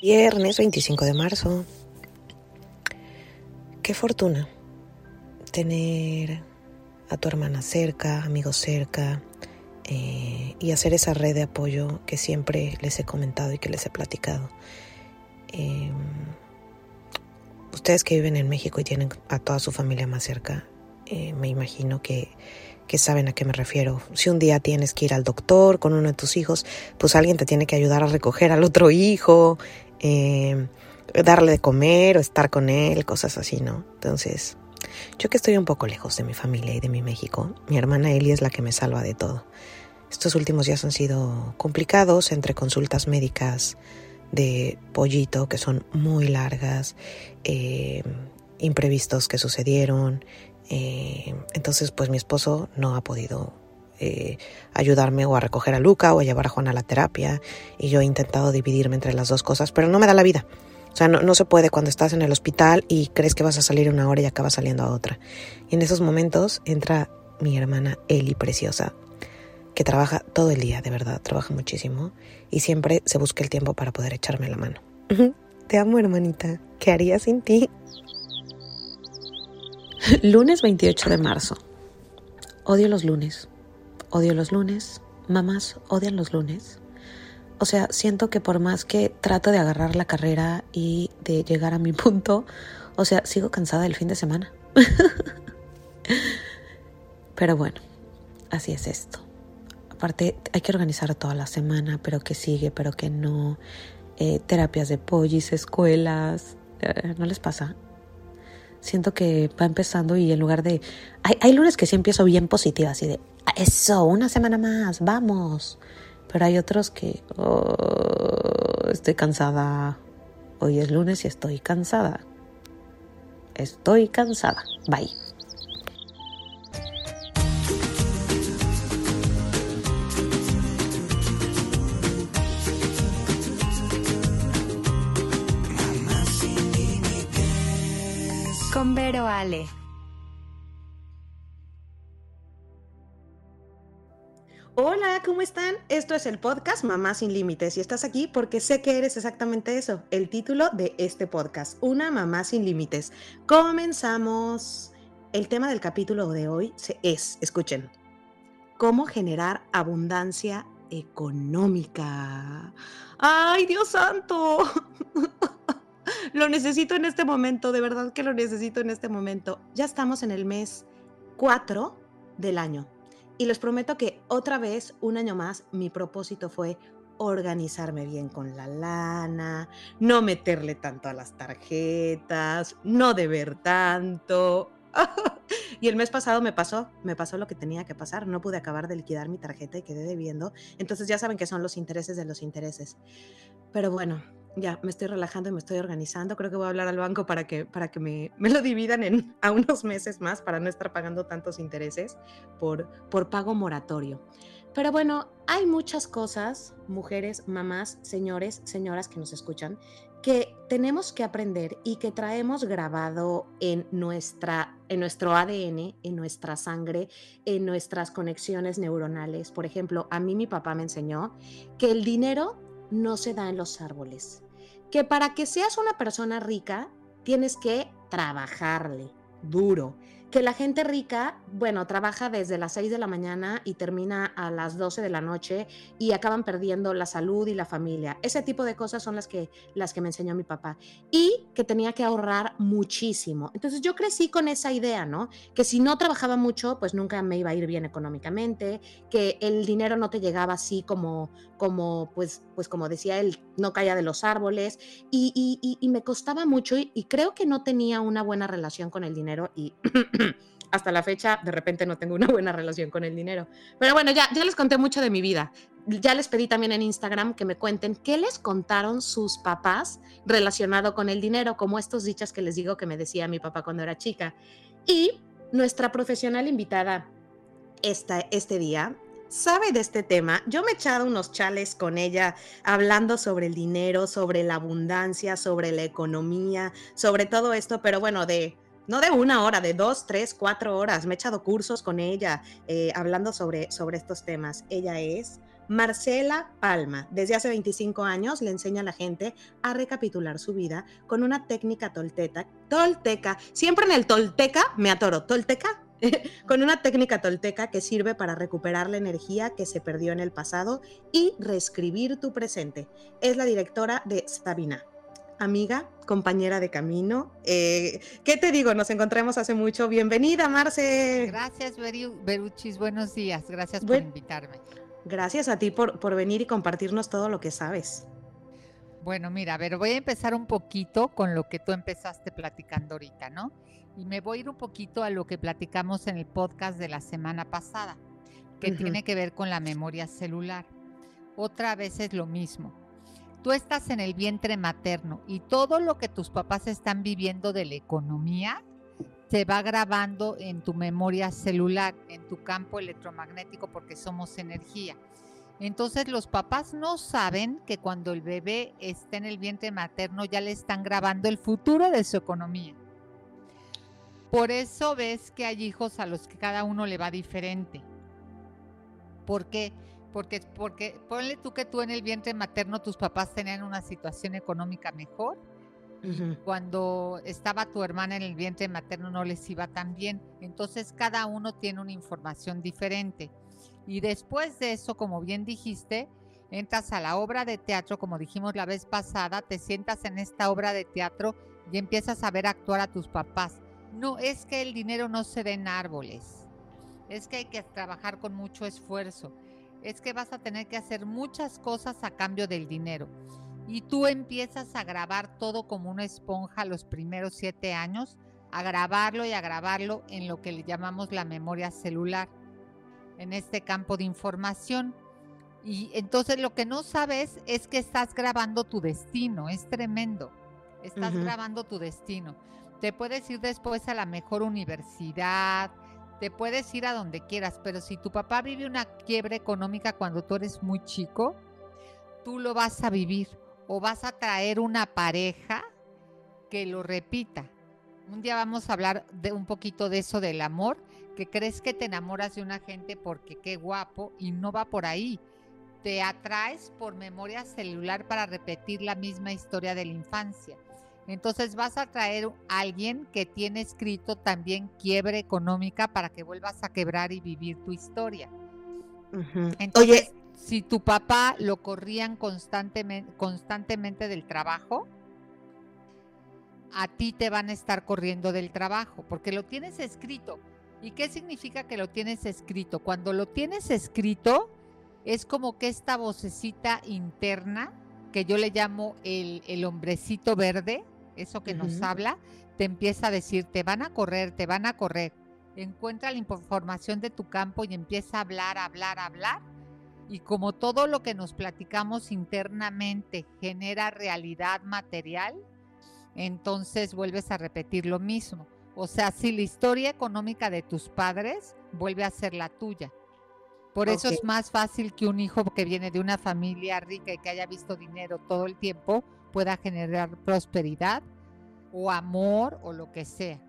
Viernes 25 de marzo. Qué fortuna tener a tu hermana cerca, amigos cerca eh, y hacer esa red de apoyo que siempre les he comentado y que les he platicado. Eh, ustedes que viven en México y tienen a toda su familia más cerca, eh, me imagino que que saben a qué me refiero. Si un día tienes que ir al doctor con uno de tus hijos, pues alguien te tiene que ayudar a recoger al otro hijo, eh, darle de comer o estar con él, cosas así, ¿no? Entonces, yo que estoy un poco lejos de mi familia y de mi México, mi hermana Eli es la que me salva de todo. Estos últimos días han sido complicados entre consultas médicas de pollito que son muy largas, eh, imprevistos que sucedieron, eh, entonces, pues mi esposo no ha podido eh, ayudarme o a recoger a Luca o a llevar a Juan a la terapia y yo he intentado dividirme entre las dos cosas, pero no me da la vida. O sea, no, no, se puede cuando estás en el hospital y crees que vas a salir una hora y acabas saliendo a otra. Y en esos momentos entra mi hermana Eli Preciosa, que trabaja todo el día, de verdad, trabaja muchísimo y siempre se busca el tiempo para poder echarme la mano. Te amo, hermanita. ¿Qué haría sin ti? Lunes 28 de marzo. Odio los lunes. Odio los lunes. Mamás odian los lunes. O sea, siento que por más que trato de agarrar la carrera y de llegar a mi punto, o sea, sigo cansada del fin de semana. pero bueno, así es esto. Aparte, hay que organizar toda la semana, pero que sigue, pero que no. Eh, terapias de pollis, escuelas. Eh, ¿No les pasa? siento que va empezando y en lugar de... Hay, hay lunes que sí empiezo bien positiva, así de, eso, una semana más, vamos. Pero hay otros que oh, estoy cansada. Hoy es lunes y estoy cansada. Estoy cansada. Bye. con Vero Ale. Hola, ¿cómo están? Esto es el podcast Mamá sin Límites y estás aquí porque sé que eres exactamente eso, el título de este podcast, Una Mamá sin Límites. Comenzamos. El tema del capítulo de hoy es, escuchen, cómo generar abundancia económica. ¡Ay, Dios santo! lo necesito en este momento, de verdad que lo necesito en este momento. Ya estamos en el mes 4 del año y les prometo que otra vez, un año más, mi propósito fue organizarme bien con la lana, no meterle tanto a las tarjetas, no deber tanto. y el mes pasado me pasó, me pasó lo que tenía que pasar, no pude acabar de liquidar mi tarjeta y quedé debiendo. Entonces ya saben que son los intereses de los intereses. Pero bueno, ya me estoy relajando y me estoy organizando. Creo que voy a hablar al banco para que, para que me, me, lo dividan en, a unos meses más para no estar pagando tantos intereses por, por pago moratorio. Pero bueno, hay muchas cosas, mujeres, mamás, señores, señoras que nos escuchan, que tenemos que aprender y que traemos grabado en, nuestra, en nuestro ADN, en nuestra sangre, en nuestras conexiones neuronales. Por ejemplo, a mí mi papá me enseñó que el dinero no se da en los árboles. Que para que seas una persona rica, tienes que trabajarle duro que la gente rica, bueno, trabaja desde las 6 de la mañana y termina a las 12 de la noche y acaban perdiendo la salud y la familia. Ese tipo de cosas son las que, las que me enseñó mi papá. Y que tenía que ahorrar muchísimo. Entonces yo crecí con esa idea, ¿no? Que si no trabajaba mucho, pues nunca me iba a ir bien económicamente, que el dinero no te llegaba así como, como pues, pues como decía él, no caía de los árboles. Y, y, me costaba mucho y, y creo que no tenía una buena relación con el dinero y... hasta la fecha de repente no tengo una buena relación con el dinero. Pero bueno, ya, ya les conté mucho de mi vida. Ya les pedí también en Instagram que me cuenten qué les contaron sus papás relacionado con el dinero, como estos dichas que les digo que me decía mi papá cuando era chica. Y nuestra profesional invitada esta, este día sabe de este tema. Yo me he echado unos chales con ella hablando sobre el dinero, sobre la abundancia, sobre la economía, sobre todo esto, pero bueno, de no de una hora, de dos, tres, cuatro horas. Me he echado cursos con ella eh, hablando sobre, sobre estos temas. Ella es Marcela Palma, desde hace 25 años, le enseña a la gente a recapitular su vida con una técnica tolteca. Tolteca, siempre en el tolteca me atoro. Tolteca, con una técnica tolteca que sirve para recuperar la energía que se perdió en el pasado y reescribir tu presente. Es la directora de Sabina amiga, compañera de camino. Eh, ¿Qué te digo? Nos encontramos hace mucho. Bienvenida, Marce. Gracias, Beruchis. Buenos días. Gracias por invitarme. Gracias a ti por, por venir y compartirnos todo lo que sabes. Bueno, mira, a ver, voy a empezar un poquito con lo que tú empezaste platicando ahorita, ¿no? Y me voy a ir un poquito a lo que platicamos en el podcast de la semana pasada, que tiene que ver con la memoria celular. Otra vez es lo mismo tú estás en el vientre materno y todo lo que tus papás están viviendo de la economía se va grabando en tu memoria celular, en tu campo electromagnético, porque somos energía. Entonces los papás no saben que cuando el bebé está en el vientre materno ya le están grabando el futuro de su economía. Por eso ves que hay hijos a los que cada uno le va diferente. ¿Por qué? Porque, porque ponle tú que tú en el vientre materno tus papás tenían una situación económica mejor. Cuando estaba tu hermana en el vientre materno no les iba tan bien. Entonces cada uno tiene una información diferente. Y después de eso, como bien dijiste, entras a la obra de teatro, como dijimos la vez pasada, te sientas en esta obra de teatro y empiezas a ver actuar a tus papás. No es que el dinero no se dé en árboles, es que hay que trabajar con mucho esfuerzo es que vas a tener que hacer muchas cosas a cambio del dinero. Y tú empiezas a grabar todo como una esponja los primeros siete años, a grabarlo y a grabarlo en lo que le llamamos la memoria celular, en este campo de información. Y entonces lo que no sabes es que estás grabando tu destino, es tremendo. Estás grabando tu destino. Te puedes ir después a la mejor universidad, te puedes ir a donde quieras, pero si tu papá vive una quiebra económica cuando tú eres muy chico, tú lo vas a vivir o vas a traer una pareja que lo repita. Un día vamos a hablar de un poquito de eso del amor, que crees que te enamoras de una gente porque qué guapo y no va por ahí. Te atraes por memoria celular para repetir la misma historia de la infancia. Entonces vas a traer a alguien que tiene escrito también quiebre económica para que vuelvas a quebrar y vivir tu historia. Entonces, si tu papá lo corrían constantemente, constantemente del trabajo, a ti te van a estar corriendo del trabajo, porque lo tienes escrito. ¿Y qué significa que lo tienes escrito? Cuando lo tienes escrito, es como que esta vocecita interna, que yo le llamo el, el hombrecito verde, eso que nos habla, te empieza a decir, te van a correr, te van a correr. Encuentra la información de tu campo y empieza a hablar, hablar, hablar. Y como todo lo que nos platicamos internamente genera realidad material, entonces vuelves a repetir lo mismo. O sea, si la historia económica de tus padres vuelve a ser la tuya. Por eso es más fácil que un hijo que viene de una familia rica y que haya visto dinero todo el tiempo pueda generar prosperidad o amor o lo que sea.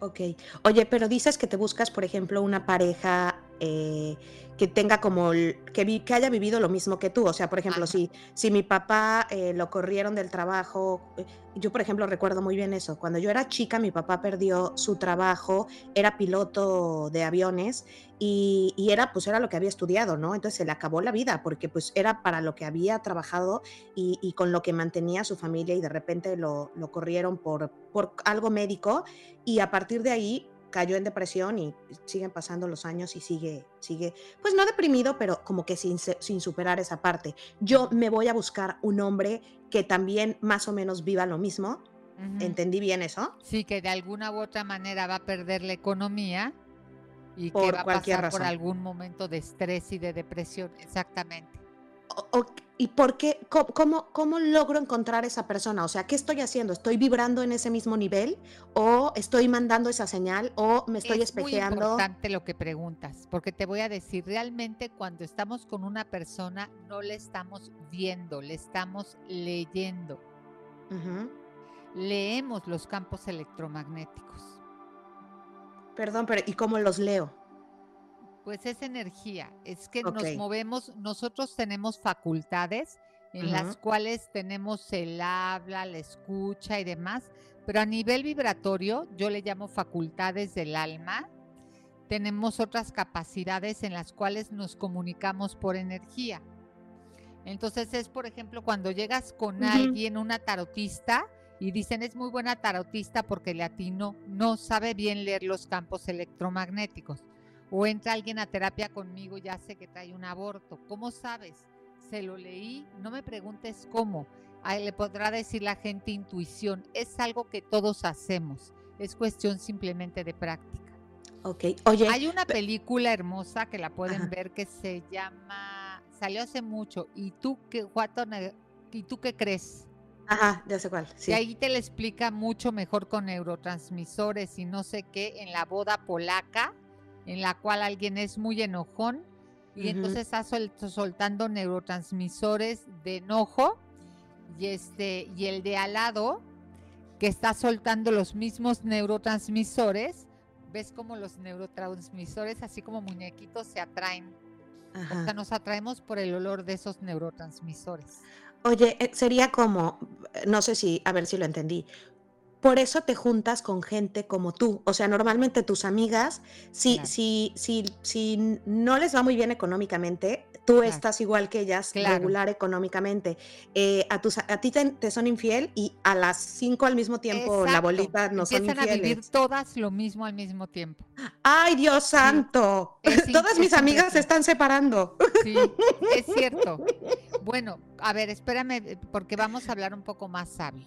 Ok. Oye, pero dices que te buscas, por ejemplo, una pareja eh, que tenga como, que, que haya vivido lo mismo que tú. O sea, por ejemplo, si, si mi papá eh, lo corrieron del trabajo, eh, yo por ejemplo recuerdo muy bien eso. Cuando yo era chica, mi papá perdió su trabajo, era piloto de aviones y, era pues era lo que había estudiado, ¿no? Entonces se le acabó la vida porque pues era para lo que había trabajado y, con lo que mantenía a su familia y de repente lo, lo corrieron por, por algo médico y a partir de ahí cayó en depresión y siguen pasando los años y sigue, sigue, pues no deprimido, pero como que sin, sin superar esa parte. Yo me voy a buscar un hombre que también más o menos viva lo mismo. ¿Entendí bien eso? Sí, que de alguna u otra manera va a perder la economía y que va a pasar por algún momento de estrés y de depresión, exactamente. ¿Y por qué? Cómo, cómo, logro encontrar esa persona? O sea, ¿qué estoy haciendo? ¿Estoy vibrando en ese mismo nivel? ¿O estoy mandando esa señal? ¿O me estoy espejeando? Es importante lo que preguntas, porque te voy a decir, realmente cuando estamos con una persona no le estamos viendo, le estamos leyendo. Leemos los campos electromagnéticos. Perdón, pero ¿y cómo los leo? Pues es energía, es que nos movemos, nosotros tenemos facultades en las cuales tenemos el habla, la escucha y demás, pero a nivel vibratorio, yo le llamo facultades del alma, tenemos otras capacidades en las cuales nos comunicamos por energía. Entonces es, por ejemplo, cuando llegas con alguien, una tarotista, y dicen es muy buena tarotista porque latino no sabe bien leer los campos electromagnéticos. O entra alguien a terapia conmigo ya sé que trae un aborto. ¿Cómo sabes? Se lo leí, no me preguntes cómo. Ahí le podrá decir la gente intuición. Es algo que todos hacemos. Es cuestión simplemente de práctica. Ok, oye. Hay una película hermosa que la pueden ver que se llama, salió hace mucho, ¿y tú qué, ¿y tú qué crees? Ajá, ya sé cuál. Sí. Y ahí te le explica mucho mejor con neurotransmisores y no sé qué en la boda polaca, en la cual alguien es muy enojón y entonces está soltando neurotransmisores de enojo y este y el de al lado que está soltando los mismos neurotransmisores ves como los neurotransmisores, así como muñequitos, se atraen. O sea, nos atraemos por el olor de esos neurotransmisores. Oye, eh, sería como, no sé si, a ver si lo entendí, por eso te juntas con gente como tú. O sea, normalmente tus amigas, si, si, si, si no les va muy bien económicamente, tú estás igual que ellas, regular económicamente. Eh, a, tus, a ti te, son infiel y a las cinco al mismo tiempo la bolita no son infieles. a vivir todas lo mismo al mismo tiempo. ¡Ay, Dios santo! Todas mis amigas se están separando. Sí, es cierto. Bueno, a ver, espérame, porque vamos a hablar un poco más sabio.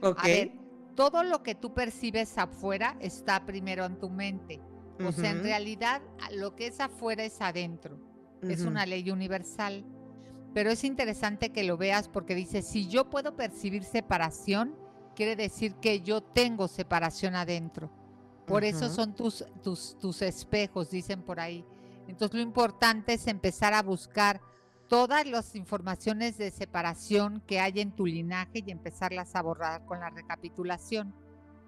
Ok. A ver, todo lo que tú percibes afuera está primero en tu mente. O sea, en realidad lo que es afuera es adentro. Es una ley universal. Pero es interesante que lo veas porque dice, si yo puedo percibir separación, quiere decir que yo tengo separación adentro. Por eso son tus, tus, tus espejos, dicen por ahí. Entonces lo importante es empezar a buscar todas las informaciones de separación que hay en tu linaje y empezarlas a borrar con la recapitulación.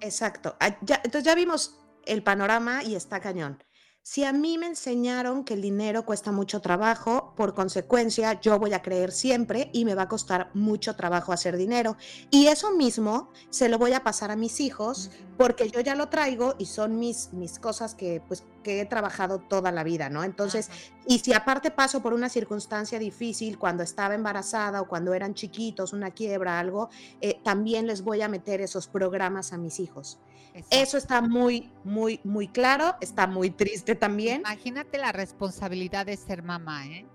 Exacto. Ah, entonces ya vimos el panorama y está cañón. Si a mí me enseñaron que el dinero cuesta mucho trabajo, por consecuencia yo voy a creer siempre y me va a costar mucho trabajo hacer dinero. Y eso mismo se lo voy a pasar a mis hijos porque yo ya lo traigo y son mis, mis cosas que, pues, que he trabajado toda la vida, ¿no? Entonces, y si aparte paso por una circunstancia difícil cuando estaba embarazada o cuando eran chiquitos, una quiebra, algo, eh, también les voy a meter esos programas a mis hijos. Eso está muy, muy, muy claro, está muy triste también. Imagínate la responsabilidad de ser mamá, ¿eh?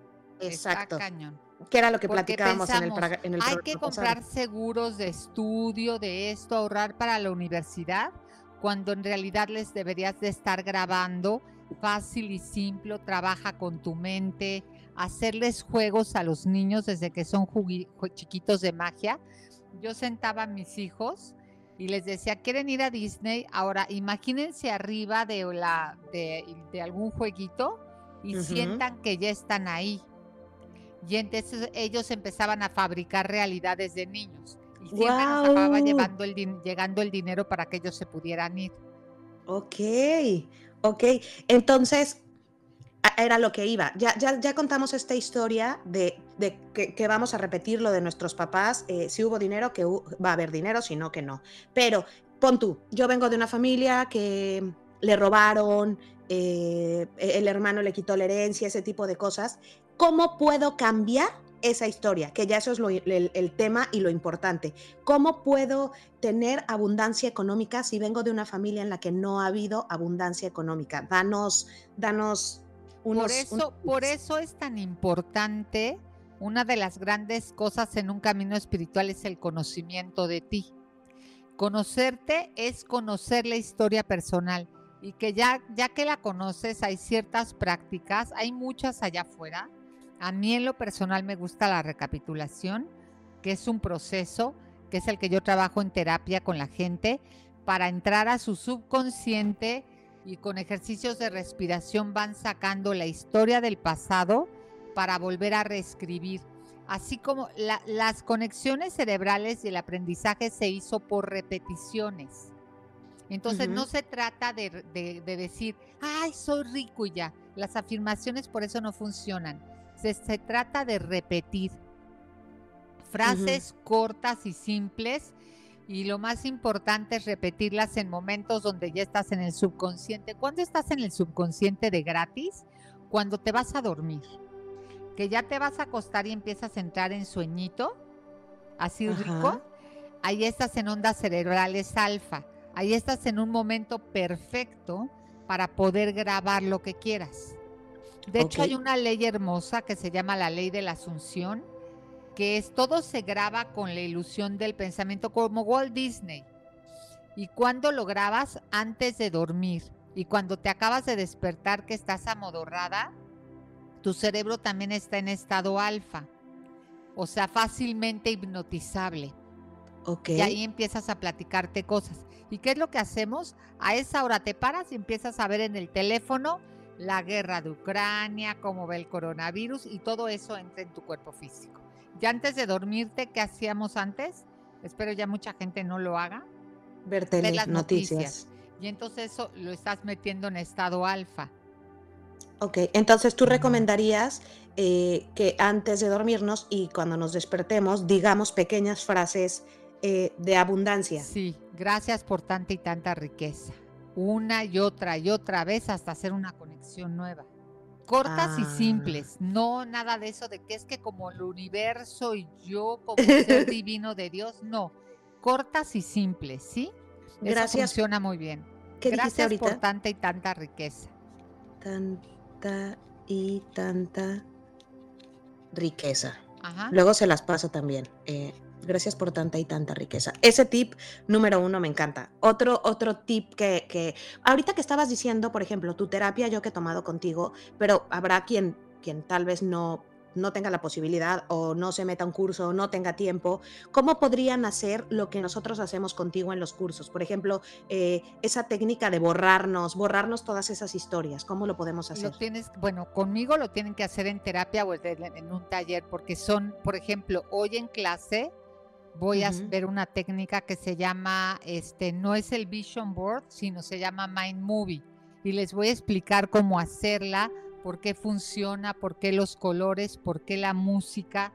Exacto. cañón. Que era lo que platicábamos en el, en el Hay que comprar seguros de estudio, de esto, ahorrar para la universidad, cuando en realidad les deberías de estar grabando fácil y simple, trabaja con tu mente, hacerles juegos a los niños desde que son chiquitos de magia. Yo sentaba a mis hijos y les decía, ¿quieren ir a Disney? Ahora, imagínense arriba de, la, de, algún jueguito y sientan que ya están ahí. Y entonces ellos empezaban a fabricar realidades de niños. Y siempre nos acababa llevando el llegando el dinero para que ellos se pudieran ir. Ok, ok. Entonces, era lo que iba. Ya, ya, ya contamos esta historia de, que, vamos a repetir lo de nuestros papás. Eh, si hubo dinero, que va a haber dinero, si no, que no. Pero pon tú, yo vengo de una familia que le robaron, eh, el hermano le quitó la herencia, ese tipo de cosas. ¿Cómo puedo cambiar esa historia? Que ya eso es el, el, tema y lo importante. ¿Cómo puedo tener abundancia económica si vengo de una familia en la que no ha habido abundancia económica? Danos, danos por, eso, por eso es tan importante, una de las grandes cosas en un camino espiritual es el conocimiento de ti. Conocerte es conocer la historia personal y que ya, ya que la conoces hay ciertas prácticas, hay muchas allá afuera. A mí en lo personal me gusta la recapitulación, que es un proceso, que es el que yo trabajo en terapia con la gente, para entrar a su subconsciente y con ejercicios de respiración van sacando la historia del pasado para volver a reescribir. Así como las conexiones cerebrales y el aprendizaje se hizo por repeticiones. Entonces no se trata de, de, decir, ay, soy rico y ya. Las afirmaciones por eso no funcionan. Se, se trata de repetir frases cortas y simples y lo más importante es repetirlas en momentos donde ya estás en el subconsciente. ¿Cuándo estás en el subconsciente de gratis? Cuando te vas a dormir. Que ya te vas a acostar y empiezas a entrar en sueñito, así rico. Ahí estás en ondas cerebrales alfa. Ahí estás en un momento perfecto para poder grabar lo que quieras. De hecho, hay una ley hermosa que se llama la ley de la asunción, que es todo se graba con la ilusión del pensamiento como Walt Disney. Y cuando lo grabas antes de dormir y cuando te acabas de despertar que estás amodorrada, tu cerebro también está en estado alfa, o sea, fácilmente hipnotizable. Okay. Y ahí empiezas a platicarte cosas. ¿Y qué es lo que hacemos? A esa hora te paras y empiezas a ver en el teléfono la guerra de Ucrania, cómo va el coronavirus y todo eso entra en tu cuerpo físico. Ya antes de dormirte, ¿qué hacíamos antes? Espero ya mucha gente no lo haga. Ver, las noticias. Y entonces eso lo estás metiendo en estado alfa. Ok, entonces tú recomendarías eh, que antes de dormirnos y cuando nos despertemos digamos pequeñas frases eh, de abundancia. Sí, gracias por tanta y tanta riqueza. Una y otra y otra vez hasta hacer una conexión nueva cortas y ah. simples, no nada de eso de que es que como el universo y yo como ser divino de Dios, no, cortas y simples, ¿sí? Gracias. funciona muy bien. Gracias por tanta y tanta riqueza. Tanta y tanta riqueza. Luego se las paso también. Eh, Gracias por tanta y tanta riqueza. Ese tip número uno me encanta. Otro, otro tip que, que, ahorita que estabas diciendo, por ejemplo, tu terapia yo que he tomado contigo, pero habrá quien, quien tal vez no no tenga la posibilidad o no se meta a un curso o no tenga tiempo, ¿cómo podrían hacer lo que nosotros hacemos contigo en los cursos? Por ejemplo, eh, esa técnica de borrarnos, borrarnos todas esas historias, ¿cómo lo podemos hacer? Lo tienes, bueno, conmigo lo tienen que hacer en terapia o en un taller, porque son, por ejemplo, hoy en clase voy a ver una técnica que se llama, este, no es el Vision Board, sino se llama Mind Movie. Y les voy a explicar cómo hacerla, por qué funciona, por qué los colores, por qué la música.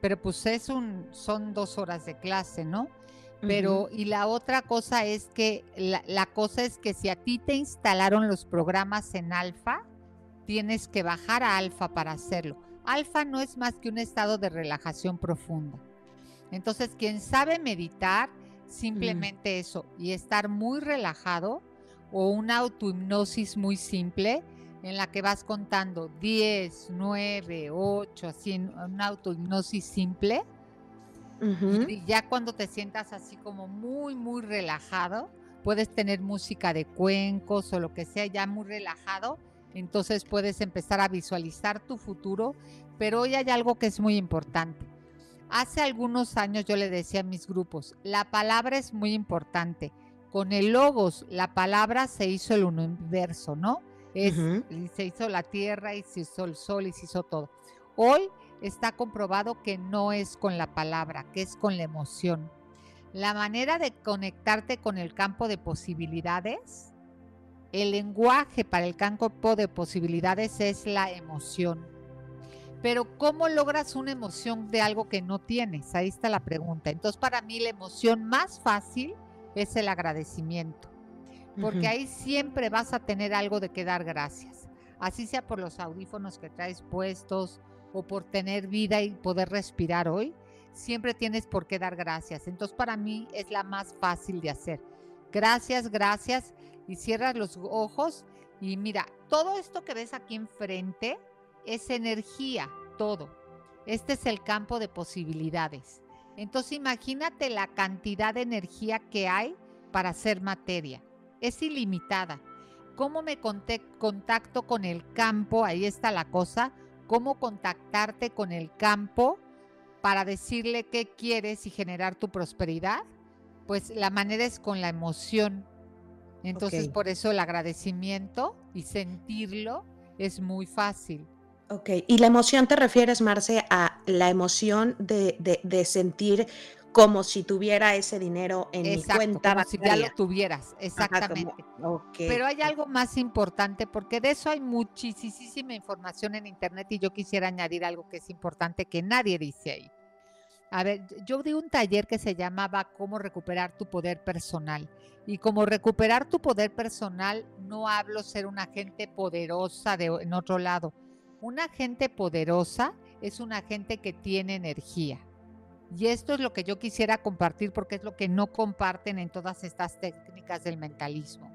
Pero pues es un, son dos horas de clase, ¿no? Pero, y la otra cosa es que, la, la, cosa es que si a ti te instalaron los programas en alfa, tienes que bajar a alfa para hacerlo. Alfa no es más que un estado de relajación profunda. Entonces, quien sabe meditar, simplemente eso, y estar muy relajado, o una autohipnosis muy simple, en la que vas contando 10, 9, 8, así, una autohipnosis simple. Y ya cuando te sientas así como muy, muy relajado, puedes tener música de cuencos o lo que sea, ya muy relajado. Entonces puedes empezar a visualizar tu futuro. Pero hoy hay algo que es muy importante. Hace algunos años yo le decía a mis grupos, la palabra es muy importante. Con el logos, la palabra se hizo el universo, ¿no? Es, Se hizo la tierra y se hizo el sol y se hizo todo. Hoy está comprobado que no es con la palabra, que es con la emoción. La manera de conectarte con el campo de posibilidades, el lenguaje para el campo de posibilidades es la emoción. Pero ¿cómo logras una emoción de algo que no tienes? Ahí está la pregunta. Entonces, para mí la emoción más fácil es el agradecimiento, porque ahí siempre vas a tener algo de que dar gracias. Así sea por los audífonos que traes puestos o por tener vida y poder respirar hoy, siempre tienes por qué dar gracias. Entonces, para mí es la más fácil de hacer. Gracias, gracias. Y cierras los ojos y mira, todo esto que ves aquí enfrente, es energía, todo. Este es el campo de posibilidades. Entonces imagínate la cantidad de energía que hay para hacer materia. Es ilimitada. ¿Cómo me contacto con el campo? Ahí está la cosa. ¿Cómo contactarte con el campo para decirle qué quieres y generar tu prosperidad? Pues la manera es con la emoción. Entonces por eso el agradecimiento y sentirlo es muy fácil. Ok, y la emoción te refieres, Marce, a la emoción de, sentir como si tuviera ese dinero en mi cuenta como si ya lo tuvieras, exactamente. Pero hay algo más importante porque de eso hay muchísima información en internet y yo quisiera añadir algo que es importante que nadie dice ahí. A ver, yo di un taller que se llamaba Cómo recuperar tu poder personal. Y como recuperar tu poder personal, no hablo ser una gente poderosa de, en otro lado. Una gente poderosa es una gente que tiene energía. Y esto es lo que yo quisiera compartir porque es lo que no comparten en todas estas técnicas del mentalismo.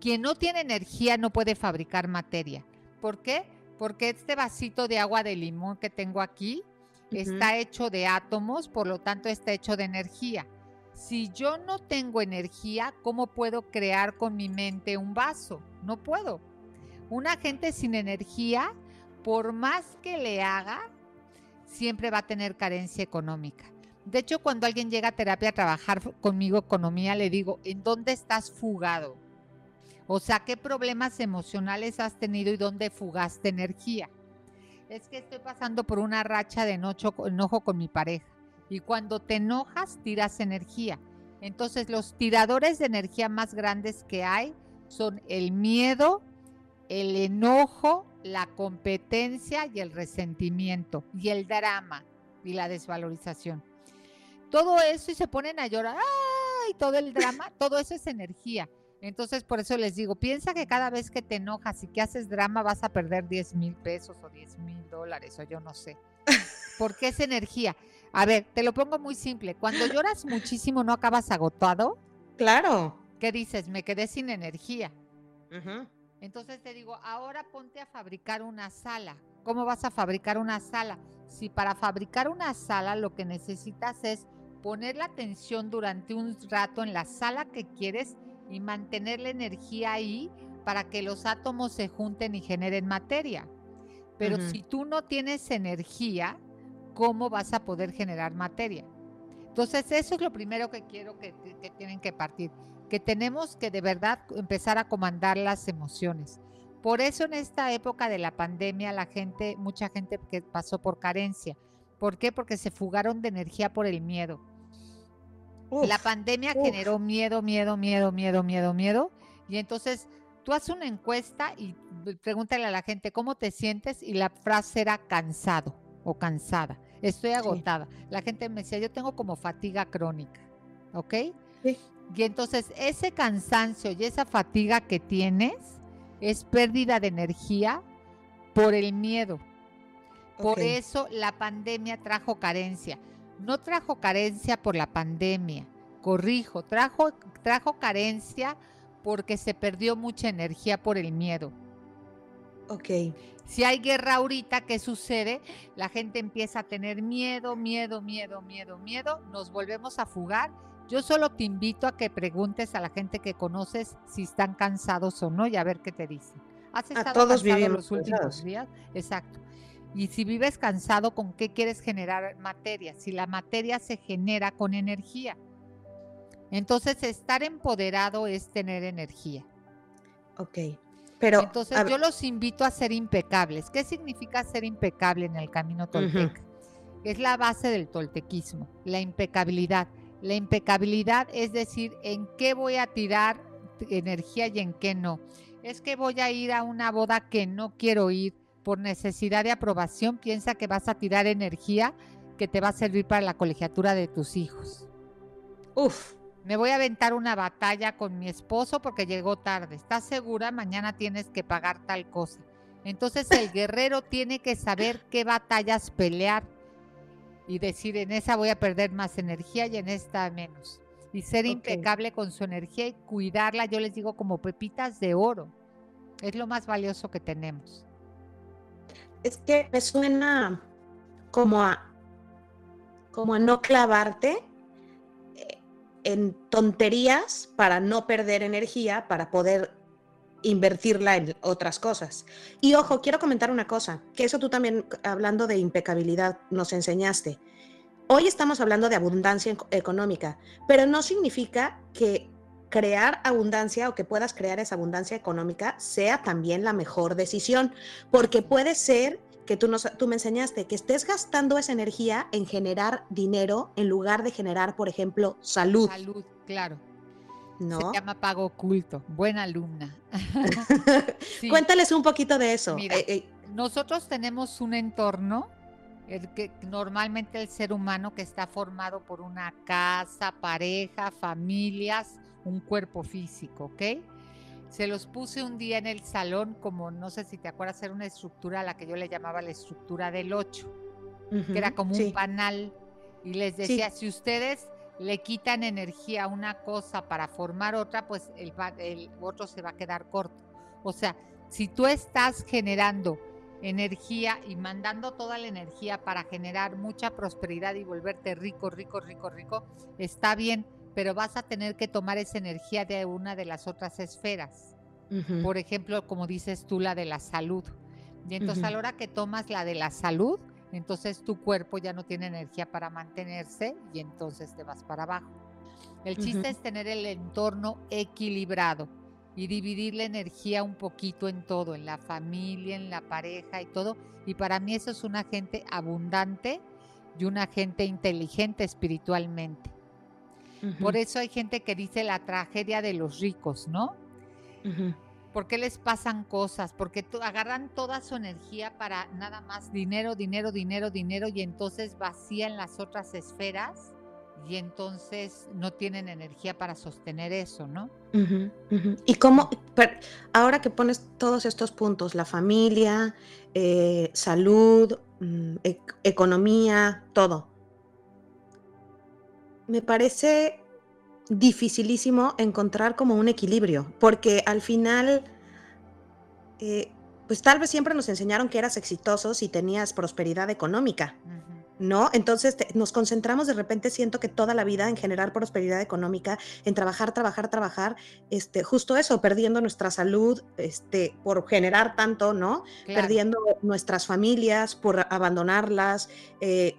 Quien no tiene energía no puede fabricar materia. ¿Por qué? Porque este vasito de agua de limón que tengo aquí está hecho de átomos, por lo tanto está hecho de energía. Si yo no tengo energía, ¿cómo puedo crear con mi mente un vaso? No puedo. Una gente sin energía, por más que le haga, siempre va a tener carencia económica. De hecho, cuando alguien llega a terapia a trabajar conmigo economía, le digo, ¿en dónde estás fugado? O sea, ¿qué problemas emocionales has tenido y dónde fugaste energía? Es que estoy pasando por una racha de enojo con mi pareja. Y cuando te enojas, tiras energía. Entonces, los tiradores de energía más grandes que hay son el miedo, el enojo, la competencia y el resentimiento y el drama y la desvalorización. Todo eso y se ponen a llorar, ¡ay! Todo el drama, todo eso es energía. Entonces, por eso les digo, piensa que cada vez que te enojas y que haces drama vas a perder 10 mil pesos o 10 mil dólares o yo no sé. Porque es energía. A ver, te lo pongo muy simple. Cuando lloras muchísimo, ¿no acabas agotado? Claro. ¿Qué dices? Me quedé sin energía. Entonces te digo, ahora ponte a fabricar una sala. ¿Cómo vas a fabricar una sala? Si para fabricar una sala lo que necesitas es poner la atención durante un rato en la sala que quieres y mantener la energía ahí para que los átomos se junten y generen materia. Pero si tú no tienes energía, ¿cómo vas a poder generar materia? Entonces, eso es lo primero que quiero que, que tienen que partir que tenemos que de verdad empezar a comandar las emociones. Por eso en esta época de la pandemia la gente, mucha gente que pasó por carencia. ¿Por qué? Porque se fugaron de energía por el miedo. la pandemia generó miedo, miedo, miedo, miedo, miedo, miedo. Y entonces tú haces una encuesta y pregúntale a la gente cómo te sientes y la frase era cansado o cansada. Estoy agotada. La gente me decía, yo tengo como fatiga crónica. ¿Ok? Sí. Y entonces ese cansancio y esa fatiga que tienes es pérdida de energía por el miedo. Por eso la pandemia trajo carencia. No trajo carencia por la pandemia, corrijo, trajo, trajo carencia porque se perdió mucha energía por el miedo. Ok. Si hay guerra ahorita, ¿qué sucede? La gente empieza a tener miedo, miedo, miedo, miedo, miedo, nos volvemos a fugar yo solo te invito a que preguntes a la gente que conoces si están cansados o no y a ver qué te dicen. ¿Has estado todos cansado los últimos días? Exacto. Y si vives cansado, ¿con qué quieres generar materia? Si la materia se genera con energía. Entonces, estar empoderado es tener energía. Ok. Pero, Entonces, yo los invito a ser impecables. ¿Qué significa ser impecable en el camino tolteca? Es la base del toltequismo, la impecabilidad. La impecabilidad es decir, en qué voy a tirar energía y en qué no. Es que voy a ir a una boda que no quiero ir por necesidad de aprobación, piensa que vas a tirar energía que te va a servir para la colegiatura de tus hijos. Uf. Me voy a aventar una batalla con mi esposo porque llegó tarde. ¿Estás segura? Mañana tienes que pagar tal cosa. Entonces el guerrero tiene que saber qué batallas pelear y decir en esa voy a perder más energía y en esta menos. Y ser impecable con su energía y cuidarla, yo les digo como pepitas de oro. Es lo más valioso que tenemos. Es que me suena como a, como a no clavarte eh, en tonterías para no perder energía, para poder invertirla en otras cosas. Y ojo, quiero comentar una cosa, que eso tú también, hablando de impecabilidad, nos enseñaste. Hoy estamos hablando de abundancia económica, pero no significa que crear abundancia o que puedas crear esa abundancia económica sea también la mejor decisión, porque puede ser que tú, nos, tú me enseñaste, que estés gastando esa energía en generar dinero en lugar de generar, por ejemplo, salud. Salud, claro. ¿No? Se llama pago oculto. Buena alumna. Sí. Cuéntales un poquito de eso. Mira, Eh, eh, Nosotros tenemos un entorno, el que normalmente el ser humano que está formado por una casa, pareja, familias, un cuerpo físico, ¿ok? Se los puse un día en el salón como, no sé si te acuerdas, era una estructura a la que yo le llamaba la estructura del 8, que era como sí. un panal. Y les Sí. decía, si ustedes le quitan energía a una cosa para formar otra, pues el, el otro se va a quedar corto. O sea, si tú estás generando energía y mandando toda la energía para generar mucha prosperidad y volverte rico, rico, rico, rico, está bien, pero vas a tener que tomar esa energía de una de las otras esferas. Por ejemplo, como dices tú, la de la salud. Y entonces a Ujú. la hora que tomas la de la salud, entonces tu cuerpo ya no tiene energía para mantenerse y entonces te vas para abajo. El chiste es tener el entorno equilibrado y dividir la energía un poquito en todo, en la familia, en la pareja y todo. Y para mí eso es una gente abundante y una gente inteligente espiritualmente. Por eso hay gente que dice la tragedia de los ricos, ¿no? ¿Por qué les pasan cosas? Porque agarran toda su energía para nada más dinero, dinero, dinero, dinero y entonces vacían las otras esferas y entonces no tienen energía para sostener eso, ¿no? Y cómo, ahora que pones todos estos puntos, la familia, eh, salud, mm, ec- economía, todo, me parece dificilísimo encontrar como un equilibrio, porque al final, eh, pues tal vez siempre nos enseñaron que eras exitoso si tenías prosperidad económica. ¿no? Entonces te- nos concentramos de repente, siento que toda la vida en generar prosperidad económica, en trabajar, trabajar, trabajar, este, justo eso, perdiendo nuestra salud, este, por generar tanto, ¿no? Claro. Perdiendo nuestras familias, por abandonarlas. eh,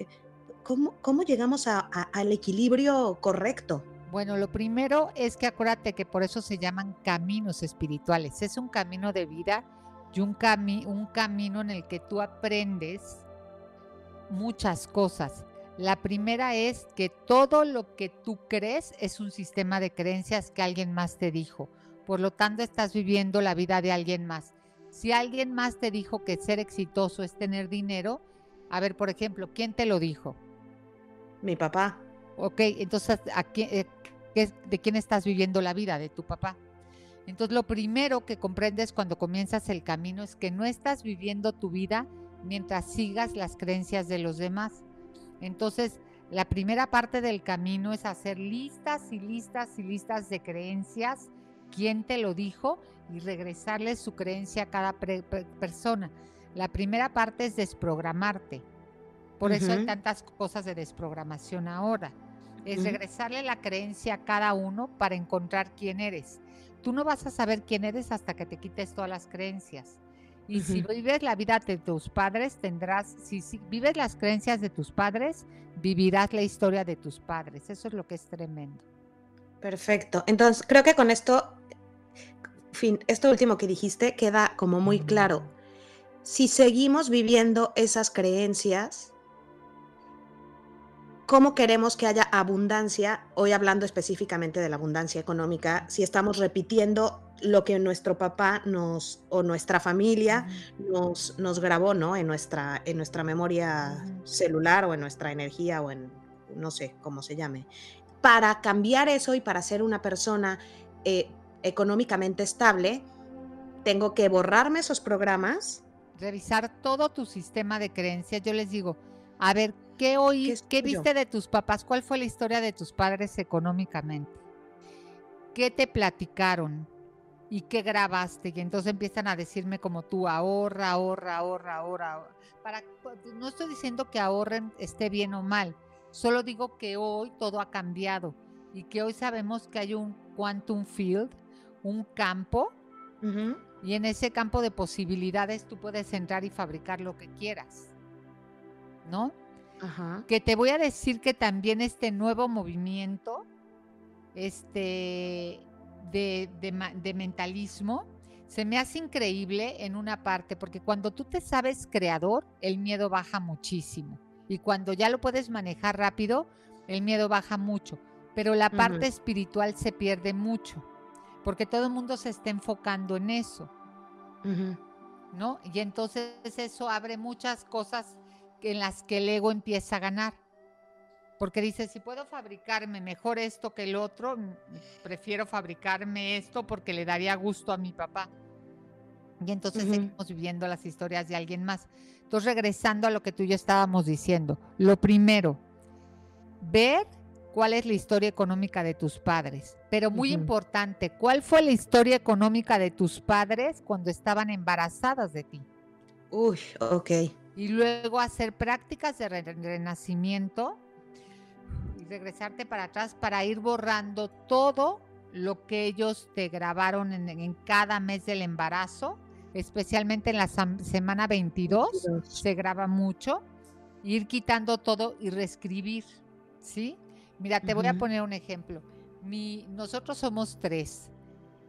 ¿cómo, cómo llegamos a- a- al equilibrio correcto? Bueno, lo primero es que acuérdate que por eso se llaman caminos espirituales. Es un camino de vida y un, cami- un camino en el que tú aprendes muchas cosas. La primera es que todo lo que tú crees es un sistema de creencias que alguien más te dijo. Por lo tanto, estás viviendo la vida de alguien más. Si alguien más te dijo que ser exitoso es tener dinero, a ver, por ejemplo, ¿quién te lo dijo? Mi papá. Ok, entonces, ¿a quién- eh, ¿de quién estás viviendo la vida? De tu papá. Entonces, lo primero que comprendes cuando comienzas el camino es que no estás viviendo tu vida mientras sigas las creencias de los demás. Entonces, la primera parte del camino es hacer listas y listas y listas de creencias, quién te lo dijo y regresarle su creencia a cada persona. La primera parte es desprogramarte. Por eso hay tantas cosas de desprogramación ahora. Es regresarle la creencia a cada uno para encontrar quién eres. Tú no vas a saber quién eres hasta que te quites todas las creencias. Y si vives la vida de tus padres, tendrás, si, si vives las creencias de tus padres, vivirás la historia de tus padres. Eso es lo que es tremendo. Perfecto. Entonces, creo que con esto, fin, esto último que dijiste queda como muy claro. Si seguimos viviendo esas creencias, ¿cómo queremos que haya abundancia? Hoy hablando específicamente de la abundancia económica, si estamos repitiendo lo que nuestro papá nos o nuestra familia nos, nos grabó, ¿no? En nuestra, en nuestra memoria celular o en nuestra energía o en, no sé cómo se llame. Para cambiar eso y para ser una persona eh, económicamente estable, tengo que borrarme esos programas. Revisar todo tu sistema de creencias. Yo les digo, a ver, ¿qué oí, ¿Qué qué viste de tus papás? ¿Cuál fue la historia de tus padres económicamente? ¿Qué te platicaron? ¿Y qué grabaste? Y entonces empiezan a decirme como tú, ahorra, ahorra, ahorra, ahorra. Para, no estoy diciendo que ahorren esté bien o mal, solo digo que hoy todo ha cambiado y que hoy sabemos que hay un quantum field, un campo, Ujú. y en ese campo de posibilidades tú puedes entrar y fabricar lo que quieras, ¿no? Ajá. Que te voy a decir que también este nuevo movimiento, este de, de mentalismo, se me hace increíble en una parte, porque cuando tú te sabes creador, el miedo baja muchísimo. Y cuando ya lo puedes manejar rápido, el miedo baja mucho. Pero la parte espiritual se pierde mucho, porque todo el mundo se está enfocando en eso. ¿No? Y entonces eso abre muchas cosas en las que el ego empieza a ganar. Porque dice, si puedo fabricarme mejor esto que el otro, prefiero fabricarme esto porque le daría gusto a mi papá. Y entonces seguimos viviendo las historias de alguien más. Entonces, regresando a lo que tú y yo estábamos diciendo, lo primero, ver cuál es la historia económica de tus padres. Pero muy importante, ¿cuál fue la historia económica de tus padres cuando estaban embarazadas de ti? Uy, ok. Y luego hacer prácticas de renacimiento y regresarte para atrás para ir borrando todo lo que ellos te grabaron en cada mes del embarazo especialmente en la semana 22, se graba mucho, ir quitando todo y reescribir, ¿sí? Mira, te voy a poner un ejemplo. Mi, nosotros somos tres.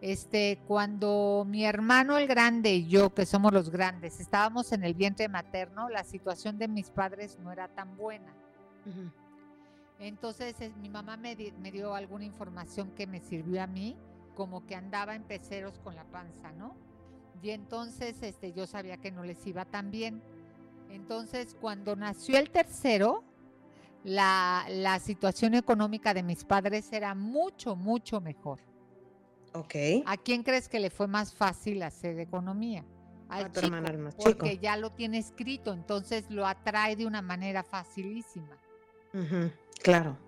Este, cuando mi hermano el grande y yo, que somos los grandes, estábamos en el vientre materno, la situación de mis padres no era tan buena. Entonces mi mamá me, me, dio alguna información que me sirvió a mí, como que andaba en peceros con la panza, ¿no? Y entonces este, yo sabía que no les iba tan bien. Entonces, cuando nació el tercero, la, situación económica de mis padres era mucho, mucho mejor. Ok. ¿A quién crees que le fue más fácil hacer economía? Al chico, más porque ya lo tiene escrito, entonces lo atrae de una manera facilísima. claro.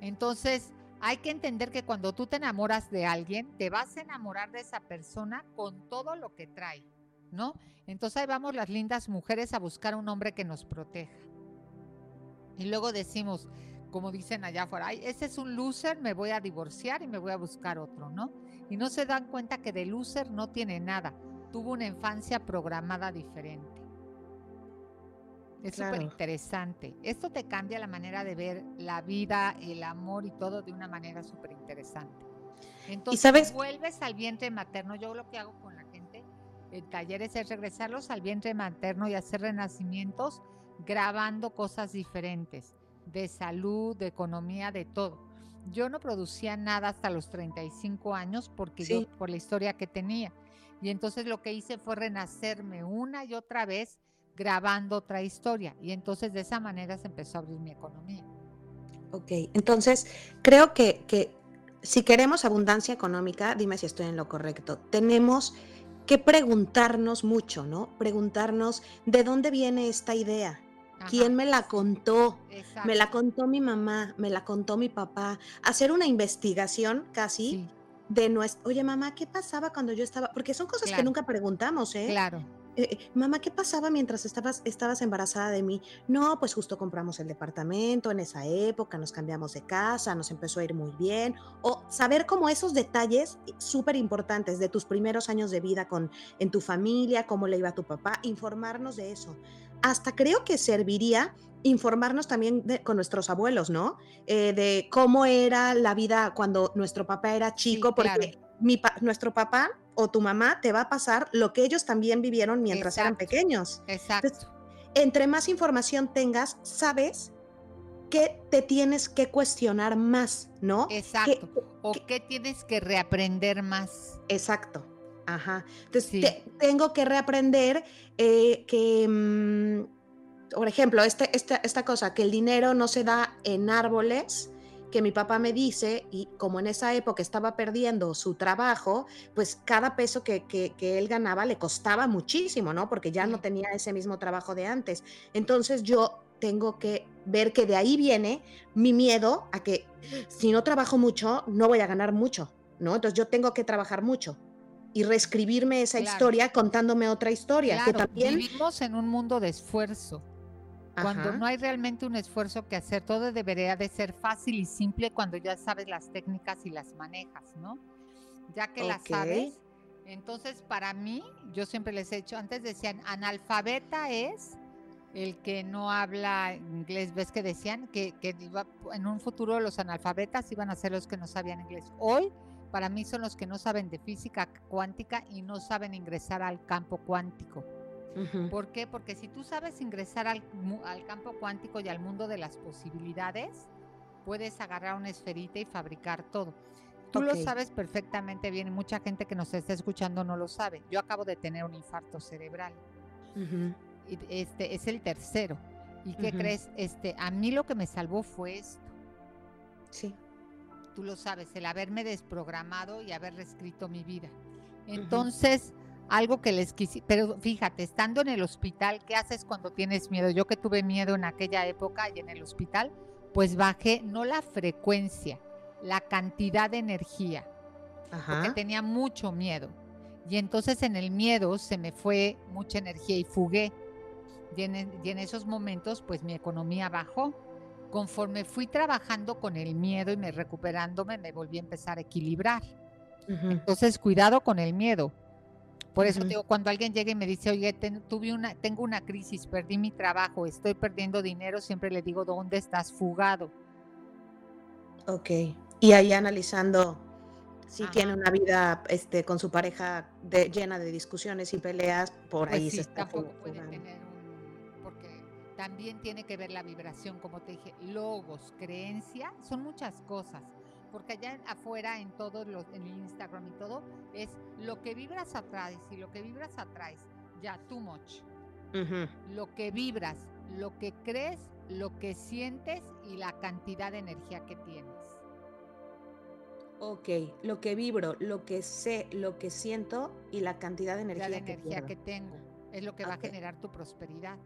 Entonces, hay que entender que cuando tú te enamoras de alguien, te vas a enamorar de esa persona con todo lo que trae, ¿no? Entonces ahí vamos las lindas mujeres a buscar un hombre que nos proteja. Y luego decimos, como dicen allá afuera, Ay, ese es un loser, me voy a divorciar y me voy a buscar otro, ¿no? Y no se dan cuenta que de loser no tiene nada, tuvo una infancia programada diferente. Es súper interesante. Esto te cambia la manera de ver la vida, el amor y todo de una manera súper interesante. Entonces, sabes? vuelves al vientre materno. Yo lo que hago con la gente en talleres es regresarlos al vientre materno y hacer renacimientos grabando cosas diferentes, de salud, de economía, de todo. Yo no producía nada hasta los 35 años porque yo, por la historia que tenía. Y entonces lo que hice fue renacerme una y otra vez grabando otra historia. Y entonces de esa manera se empezó a abrir mi economía. Ok, entonces creo que, que si queremos abundancia económica, dime si estoy en lo correcto, tenemos que preguntarnos mucho, ¿no? Preguntarnos de dónde viene esta idea. ¿Quién me la contó? Me la contó mi mamá, me la contó mi papá. Hacer una investigación casi de nuestro, oye mamá, ¿qué pasaba cuando yo estaba? Porque son cosas que nunca preguntamos, ¿eh? Claro. Eh, eh, mamá, ¿qué pasaba mientras estabas, estabas embarazada de mí? No, pues justo compramos el departamento en esa época, nos cambiamos de casa, nos empezó a ir muy bien. O saber como esos detalles súper importantes de tus primeros años de vida con, en tu familia, cómo le iba a tu papá, informarnos de eso. Hasta creo que serviría informarnos también con nuestros abuelos, ¿no? Eh, de cómo era la vida cuando nuestro papá era chico, porque mi nuestro papá o tu mamá te va a pasar lo que ellos también vivieron mientras eran pequeños. Exacto. entre más información tengas, sabes que te tienes que cuestionar más, ¿no? Exacto. o que tienes que reaprender más. Exacto. Ajá. Entonces, tengo que reaprender eh, que, mm, por ejemplo, este, esta, esta cosa, que el dinero no se da en árboles, que mi papá me dice, y como en esa época estaba perdiendo su trabajo, pues cada peso que, él ganaba le costaba muchísimo, ¿no? Porque ya no tenía ese mismo trabajo de antes. Entonces yo tengo que ver que de ahí viene mi miedo a que si no trabajo mucho, no voy a ganar mucho, ¿no? Entonces yo tengo que trabajar mucho y reescribirme esa historia contándome otra historia. que también... Vivimos en un mundo de esfuerzo. Cuando no hay realmente un esfuerzo que hacer, todo debería de ser fácil y simple cuando ya sabes las técnicas y las manejas, ¿no? Ya que las sabes. Entonces, para mí, yo siempre les he hecho, antes decían, analfabeta es el que no habla inglés. ¿Ves que decían que, que en un futuro los analfabetas iban a ser los que no sabían inglés? Hoy para mí son los que no saben de física cuántica y no saben ingresar al campo cuántico. ¿Por qué? Porque si tú sabes ingresar al, campo cuántico y al mundo de las posibilidades, puedes agarrar una esferita y fabricar todo. Tú lo sabes perfectamente bien y mucha gente que nos está escuchando no lo sabe. Yo acabo de tener un infarto cerebral. Este es el tercero. ¿Y qué crees? Este, a mí lo que me salvó fue esto. Sí. Tú lo sabes, el haberme desprogramado y haber reescrito mi vida. Entonces, algo que les quise, pero fíjate, estando en el hospital, ¿qué haces cuando tienes miedo? Yo que tuve miedo en aquella época y en el hospital, pues bajé no la frecuencia, la cantidad de energía, porque tenía mucho miedo. Y entonces en el miedo se me fue mucha energía y fugué. Y en, esos momentos, pues mi economía bajó. Conforme fui trabajando con el miedo y me recuperándome, me volví a empezar a equilibrar. Entonces, cuidado con el miedo. Por eso digo, cuando alguien llega y me dice, oye, tuve una, tengo una crisis, perdí mi trabajo, estoy perdiendo dinero, siempre le digo, ¿dónde estás fugado? Ok. Y ahí analizando si tiene una vida este, con su pareja llena de discusiones y peleas, por pues ahí se está tampoco puede tener también tiene que ver la vibración, como te dije, logos, creencia, son muchas cosas porque allá afuera en todos los, en Instagram y todo, es lo que vibras atrás y lo que vibras atrás, ya, too much. Lo que vibras, lo que crees, lo que sientes y la cantidad de energía que tienes. Ok, lo que vibro, lo que sé, lo que siento y la cantidad de energía, la energía que, tengo es lo que va a generar tu prosperidad.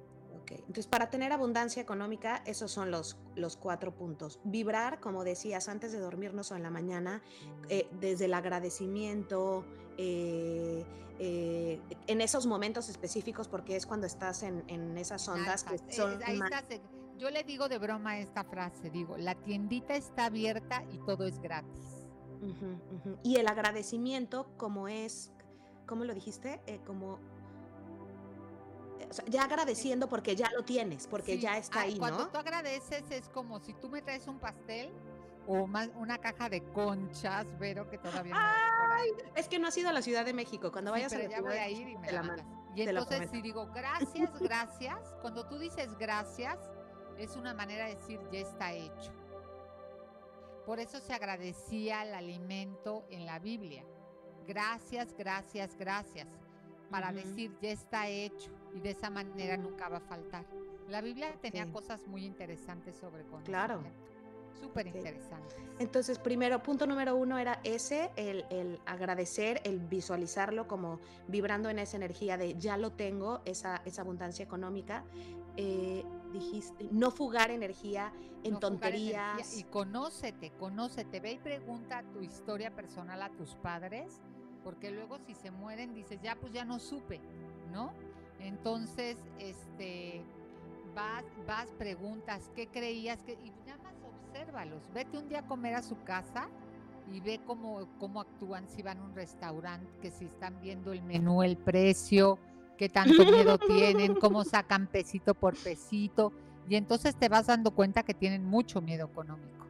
Entonces, para tener abundancia económica, esos son los, los cuatro puntos. Vibrar, como decías, antes de dormirnos o en la mañana, eh, desde el agradecimiento, eh, eh, en esos momentos específicos, porque es cuando estás en, esas ondas que son... yo le digo de broma esta frase, digo, la tiendita está abierta y todo es gratis. Y el agradecimiento, como es, ¿cómo lo dijiste? como ya agradeciendo porque ya lo tienes, porque ya está ahí, Cuando tú agradeces es como si tú me traes un pastel o más una caja de conchas, pero que todavía no Es que no has ido a la Ciudad de México. Cuando vayas a la ya voy a ir y me la Y entonces si digo gracias, gracias, cuando tú dices gracias, es una manera de decir ya está hecho. Por eso se agradecía el alimento en la Biblia. Gracias, gracias, gracias para decir ya está hecho y de esa manera nunca va a faltar. La Biblia tenía cosas muy interesantes sobre conocimiento. Claro. Súper interesante. Entonces, primero, punto número uno era ese, el, agradecer, el visualizarlo como vibrando en esa energía de ya lo tengo, esa, esa abundancia económica. Eh, dijiste, no fugar energía en tonterías. Y conócete, conócete, ve y pregunta tu historia personal a tus padres porque luego si se mueren dices, ya pues ya no supe, ¿no? Entonces, este, vas, vas, preguntas, ¿qué creías? que Y nada más obsérvalos, vete un día a comer a su casa y ve cómo, cómo actúan si van a un restaurante, que si están viendo el menú, el precio, qué tanto miedo tienen, cómo sacan pesito por pesito. Y entonces te vas dando cuenta que tienen mucho miedo económico.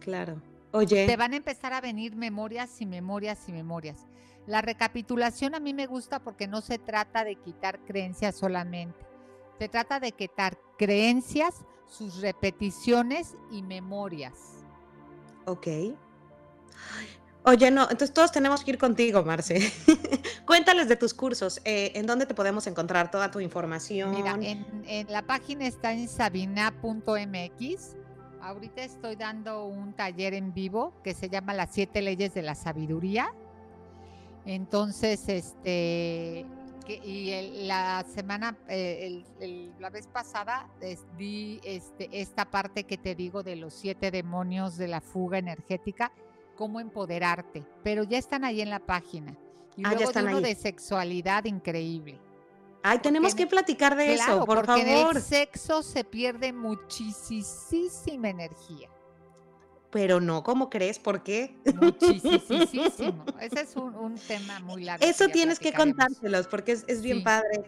Claro. Oye. Te van a empezar a venir memorias y memorias y memorias. La recapitulación a mí me gusta porque no se trata de quitar creencias solamente. Se trata de quitar creencias, sus repeticiones y memorias. Ok. Oye, no, entonces todos tenemos que ir contigo, Marce. Cuéntales de tus cursos, eh, en dónde te podemos encontrar toda tu información. Mira, en, en la página está en sabina.mx. Ahorita estoy dando un taller en vivo que se llama Las siete leyes de la sabiduría entonces, este, y la semana, eh, la vez pasada, di este, esta parte que te digo de los siete demonios de la fuga energética, cómo empoderarte, pero ya están ahí en la págima. Y ah, luego de uno de sexualidad increíble. Ay, tenemos que platicar de eso, por porque favor. El sexo se pierde muchísima energía pero no como crees, ¿por qué? Muchísimo. Ese es un, tema muy largo. Eso tienes que contárselos, porque es, bien padre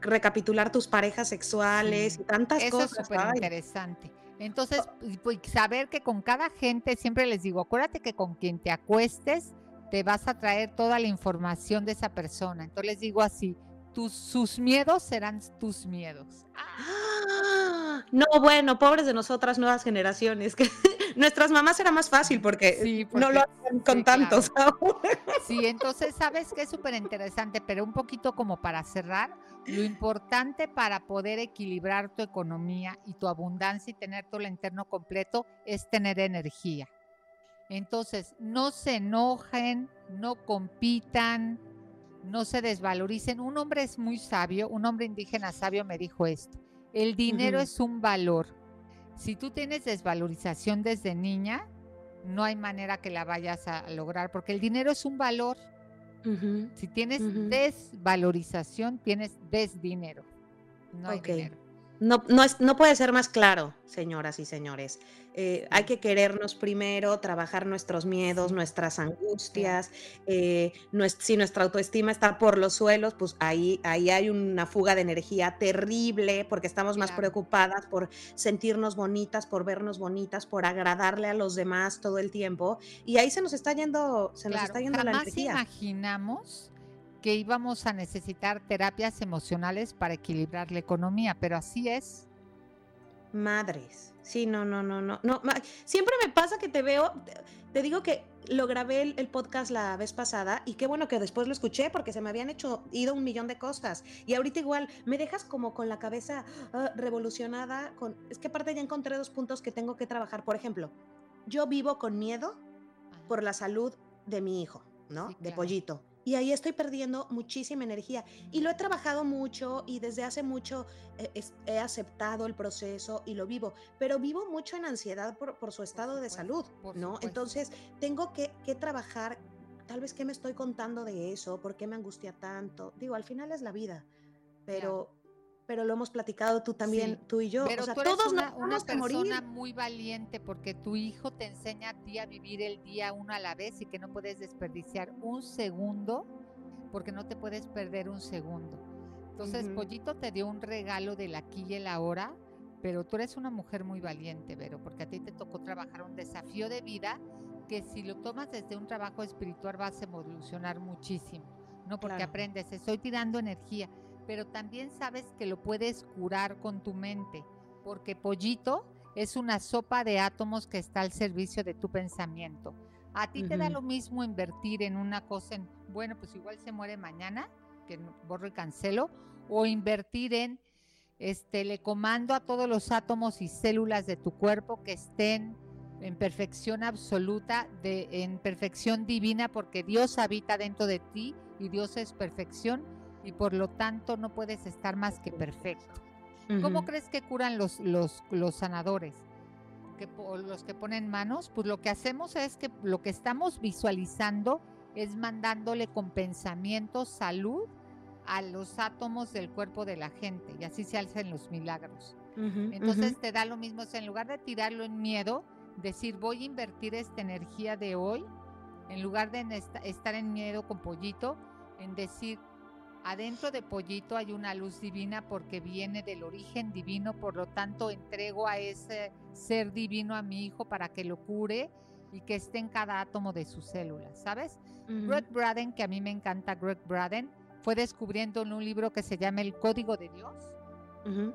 recapitular tus parejas sexuales y tantas cosas. Eso es súper interesante. Entonces, pues, saber que con cada gente, siempre les digo, acuérdate que con quien te acuestes, te vas a traer toda la información de esa persona. Entonces les digo así, tus, sus miedos serán tus miedos. ¡Ah! No, bueno, pobres de nosotras nuevas generaciones, que nuestras mamás era más fácil porque, no lo hacen con tantos. Sí, entonces sabes que es súper interesante, pero un poquito como para cerrar, lo importante para poder equilibrar tu economía y tu abundancia y tener todo el interno completo es tener energía. Entonces, no se enojen, no compitan, no se desvaloricen. Un hombre es muy sabio, un hombre indígena sabio me dijo esto. El dinero es un valor. Si tú tienes desvalorización desde niña, no hay manera que la vayas a lograr, porque el dinero es un valor. Si tienes desvalorización, tienes desdinero. No hay dinero. No, no, es, no puede ser más claro, señoras y señores. Eh, hay que querernos primero, trabajar nuestros miedos, nuestras angustias. Eh, si nuestra autoestima está por los suelos, pues ahí, ahí hay una fuga de energía terrible porque estamos más preocupadas por sentirnos bonitas, por vernos bonitas, por agradarle a los demás todo el tiempo. Y ahí se nos está yendo, se nos está yendo la energía. imaginamos que íbamos a necesitar terapias emocionales para equilibrar la economía, pero así es. Madres. Sí, no, no, no, no. no siempre me pasa que te veo, te digo que lo grabé el, podcast la vez pasada y qué bueno que después lo escuché porque se me habían hecho ido un millón de cosas. Y ahorita igual me dejas como con la cabeza ah, revolucionada. Con, es que aparte ya encontré dos puntos que tengo que trabajar. Por ejemplo, yo vivo con miedo por la salud de mi hijo, ¿no? De pollito y ahí estoy perdiendo muchísima energía. Y lo he trabajado mucho y desde hace mucho eh, he, aceptado el proceso y lo vivo, pero vivo mucho en ansiedad por, su estado de salud, ¿no? Entonces tengo que, trabajar, tal vez qué me estoy contando de eso, por qué me angustia tanto. Digo, al final es la vida, pero pero lo hemos platicado tú también, tú y yo. Pero tú eres todos una, una persona muy valiente porque tu hijo te enseña a ti a vivir el día uno a la vez y que no puedes desperdiciar un segundo porque no te puedes perder un segundo. Entonces, Pollito te dio un regalo del aquí y el ahora, pero tú eres una mujer muy valiente, Vero, porque a ti te tocó trabajar un desafío de vida que si lo tomas desde un trabajo espiritual vas a evolucionar muchísimo, ¿no? Porque aprendes, estoy tirando energía pero también sabes que lo puedes curar con tu mente, porque pollito es una sopa de átomos que está al servicio de tu pensamiento. A ti te da lo mismo invertir en una cosa, en, bueno, pues igual se muere mañana, que borro y cancelo, o invertir en, este, le comando a todos los átomos y células de tu cuerpo que estén en perfección absoluta, de, en perfección divina, porque Dios habita dentro de ti y Dios es perfección y por lo tanto no puedes estar más que perfecto. ¿Cómo crees que curan los, los, los sanadores? Que, los que ponen manos, pues lo que hacemos es que lo que estamos visualizando es mandándole con pensamiento salud a los átomos del cuerpo de la gente y así se hacen los milagros. Entonces te da lo mismo, en lugar de tirarlo en miedo, decir voy a invertir esta energía de hoy, en lugar de estar en miedo con pollito, en decir Adentro de Pollito hay una luz divina porque viene del origen divino, por lo tanto entrego a ese ser divino a mi hijo para que lo cure y que esté en cada átomo de sus células, ¿sabes? Greg Braden, que a mí me encanta Greg Braden, fue descubriendo en un libro que se llama El Código de Dios,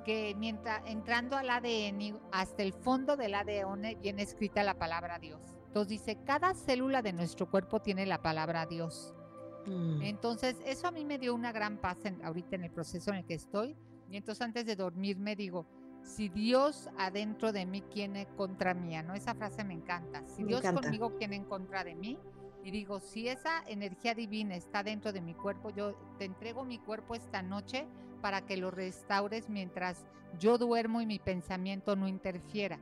que mientras entrando al ADN, hasta el fondo del ADN viene escrita la palabra Dios. Entonces dice, cada célula de nuestro cuerpo tiene la palabra Dios. Mm. Entonces, eso a mí me dio una gran paz ahorita en el proceso en el que estoy. Y entonces antes de dormirme digo, si Dios adentro de mí, ¿quién contra mía? ¿No? Esa frase me encanta. Si Dios conmigo, ¿quién en contra de mí? Y digo, si esa energía divina está dentro de mi cuerpo, yo te entrego mi cuerpo esta noche para que lo restaures mientras yo duermo y mi pensamiento no interfiera.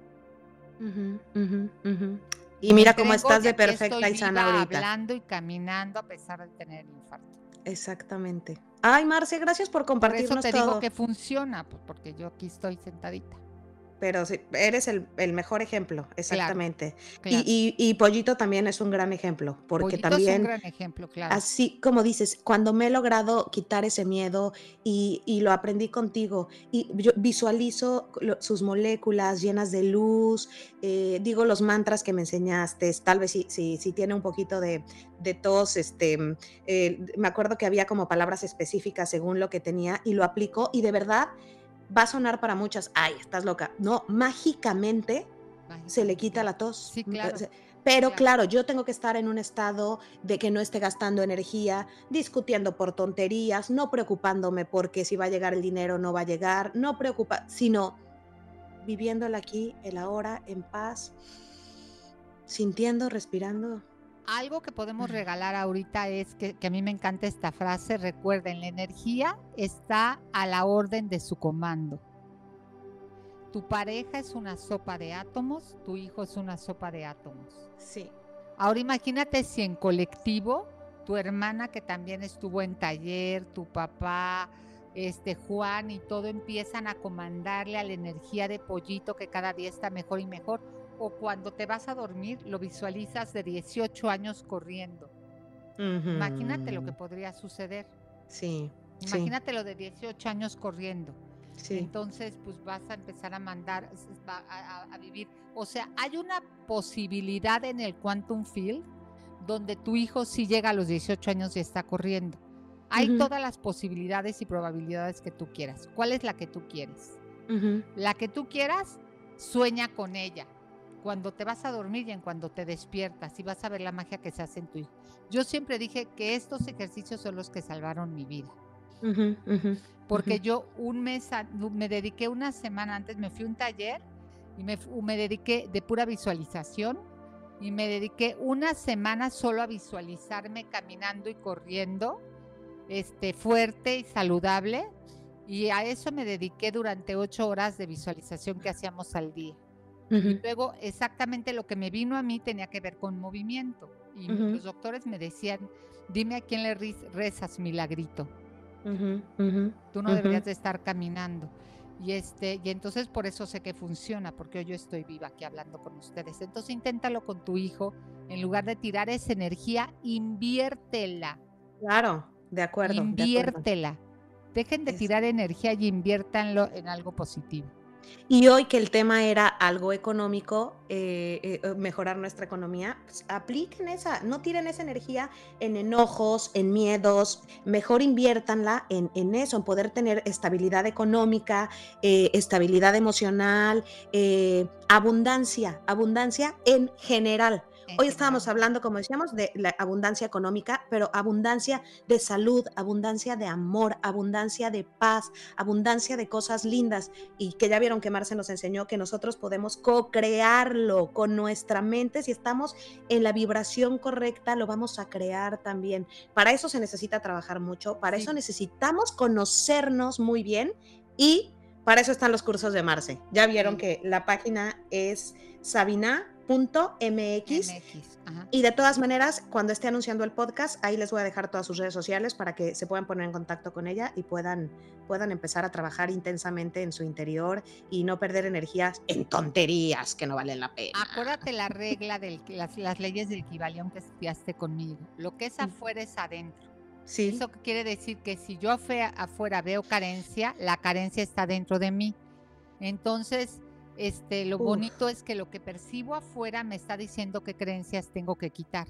Y mira cómo estás de perfecta y sana ahorita. Hablando y caminando a pesar de tener infarto. Exactamente. Ay, Marce, gracias por compartirnos por eso te digo que funciona, pues, porque yo aquí estoy sentadita. Pero eres el, mejor ejemplo, exactamente. Y, Pollito también es un gran ejemplo, porque también... Es un gran ejemplo, claro. Así como dices, cuando me he logrado quitar ese miedo y, lo aprendí contigo, y yo visualizo sus moléculas llenas de luz, eh, digo los mantras que me enseñaste, tal vez si, si, tiene un poquito de, de tos, este, eh, me acuerdo que había como palabras específicas según lo que tenía y lo aplico y de verdad va a sonar para muchas, ay, estás loca. No, mágicamente, se le quita la tos. Sí, claro. Pero claro. yo tengo que estar en un estado de que no esté gastando energía, discutiendo por tonterías, no preocupándome porque si va a llegar el dinero no va a llegar, no preocupa, sino viviendo el aquí, el ahora, en paz, sintiendo, respirando, algo que podemos regalar ahorita es que, a mí me encanta esta frase, recuerden, la energía está a la orden de su comando. Tu pareja es una sopa de átomos, tu hijo es una sopa de átomos. Sí. Ahora imagínate si en colectivo, tu hermana que también estuvo en taller, tu papá, este Juan y todo empiezan a comandarle a la energía de pollito que cada día está mejor y mejor o cuando te vas a dormir lo visualizas de 18 años corriendo. Imagínate lo que podría suceder. Sí. Imagínate lo de 18 años corriendo. Sí. Entonces, pues vas a empezar a mandar, a, vivir. O sea, hay una posibilidad en el Quantum Field donde tu hijo sí llega a los 18 años y está corriendo. Hay todas las posibilidades y probabilidades que tú quieras. ¿Cuál es la que tú quieres? La que tú quieras, sueña con ella cuando te vas a dormir y en cuando te despiertas y vas a ver la magia que se hace en tu hijo. Yo siempre dije que estos ejercicios son los que salvaron mi vida. porque yo un mes, me dediqué una semana antes, me fui a un taller y me, me dediqué de pura visualización y me dediqué una semana solo a visualizarme caminando y corriendo, este, fuerte y saludable. Y a eso me dediqué durante ocho horas de visualización que hacíamos al día. Y luego exactamente lo que me vino a mí tenía que ver con movimiento. Y los doctores me decían, dime a quién le rezas, milagrito. Tú no deberías de estar caminando. Y, este, y entonces por eso sé que funciona, porque hoy yo estoy viva aquí hablando con ustedes. Entonces inténtalo con tu hijo. En lugar de tirar esa energía, inviértela. Claro, de acuerdo. Inviértela. Dejen de tirar energía y inviértanlo en algo positivo. Y hoy que el tema era algo económico, eh, eh, eh, mejorar nuestra economía, pues apliquen esa, no tiren esa energía en enojos, en miedos, mejor inviértanla en, en eso, en poder tener estabilidad económica, estabilidad emocional, abundancia, abundancia en general. Hoy estábamos hablando, como decíamos, de la abundancia económica, pero abundancia de salud, abundancia de amor, abundancia de paz, abundancia de cosas lindas. Y que ya vieron que Marce nos enseñó que nosotros podemos co-crearlo con nuestra mente. Si estamos en la vibración correcta, lo vamos a crear también. Para eso se necesita trabajar mucho, para eso necesitamos conocernos muy bien y para eso están los cursos de Marce. Ya vieron que la página es Sabina MX. Y de todas maneras, cuando esté anunciando el podcast, ahí les voy a dejar todas sus redes sociales para que se puedan poner en contacto con ella y puedan, puedan empezar a trabajar intensamente en su interior y no perder energías en tonterías que no valen la pena. Acuérdate la regla de las, leyes del equivalión que estudiaste conmigo. Lo que es mm. afuera es adentro. Sí. Eso quiere decir que si yo afuera veo carencia, la carencia está dentro de mí. Entonces, este, lo bonito es que lo que percibo afuera me está diciendo qué creencias tengo que quitar.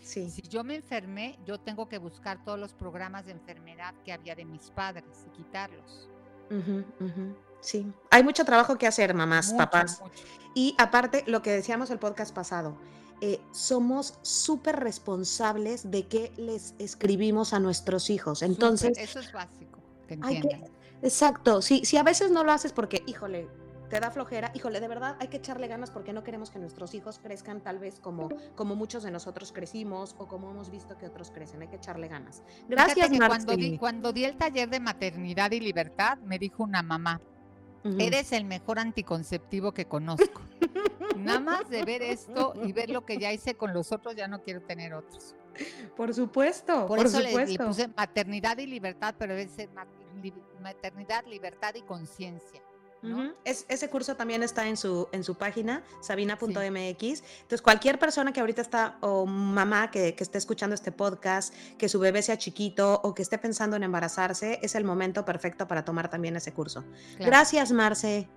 Sí. Si yo me enfermé, yo tengo que buscar todos los programas de enfermedad que había de mis padres y quitarlos. Sí, hay mucho trabajo que hacer, mamás, papás. Y aparte, lo que decíamos el podcast pasado, eh, somos súper responsables de qué les escribimos a nuestros hijos. Entonces, eso es básico. Que entiendan. exacto, sí, si a veces no lo haces porque, híjole, te da flojera, híjole, de verdad hay que echarle ganas porque no queremos que nuestros hijos crezcan tal vez como, como muchos de nosotros crecimos o como hemos visto que otros crecen, hay que echarle ganas. Gracias, cuando di, cuando di el taller de maternidad y libertad, me dijo una mamá, eres el mejor anticonceptivo que conozco. Nada más de ver esto y ver lo que ya hice con los otros, ya no quiero tener otros. Por supuesto. Por, eso Le, puse maternidad y libertad, pero debe ser maternidad, libertad y conciencia. Es, ese curso también está en su, en su página, sabina.mx. Entonces, cualquier persona que ahorita está, o mamá que, que, esté escuchando este podcast, que su bebé sea chiquito o que esté pensando en embarazarse, es el momento perfecto para tomar también ese curso. Gracias, Marce.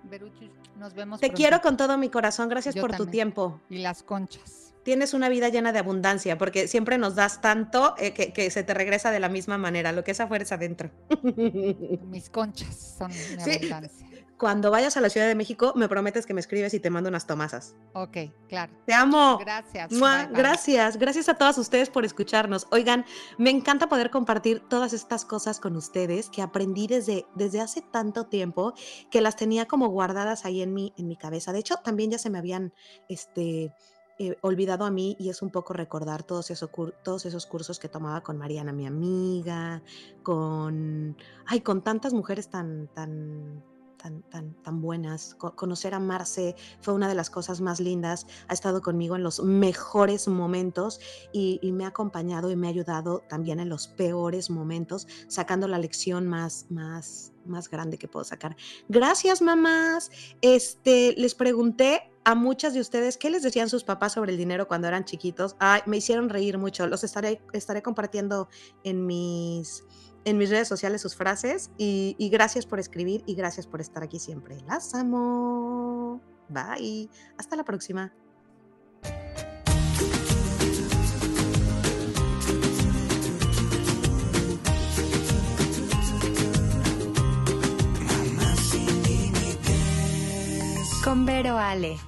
nos vemos. Te quiero con todo mi corazón. Gracias por tu tiempo. Y las conchas tienes una vida llena de abundancia, porque siempre nos das tanto eh, que, se te regresa de la misma manera, lo que es afuera es adentro. Mis conchas son mi abundancia cuando vayas a la Ciudad de México, me prometes que me escribes y te mando unas tomasas. Ok, claro. Te amo. Gracias. Gracias. Gracias a todas ustedes por escucharnos. Oigan, me encanta poder compartir todas estas cosas con ustedes que aprendí desde, desde hace tanto tiempo que las tenía como guardadas ahí en mi, en mi cabeza. De hecho, también ya se me habían este, eh, olvidado a mí y es un poco recordar todos esos, todos esos cursos que tomaba con Mariana, mi amiga, con, ay, con tantas mujeres tan, tan tan, tan, buenas. conocer a Marce fue una de las cosas más lindas. Ha estado conmigo en los mejores momentos y, me ha acompañado y me ha ayudado también en los peores momentos, sacando la lección más, más, más grande que puedo sacar. Gracias, mamás. Este, les pregunté a muchas de ustedes qué les decían sus papás sobre el dinero cuando eran chiquitos. Ay, me hicieron reír mucho. Los estaré, estaré compartiendo en mis en mis redes sociales sus frases y, gracias por escribir y gracias por estar aquí siempre. Las amo. Bye. Hasta la próxima. Con Vero Ale.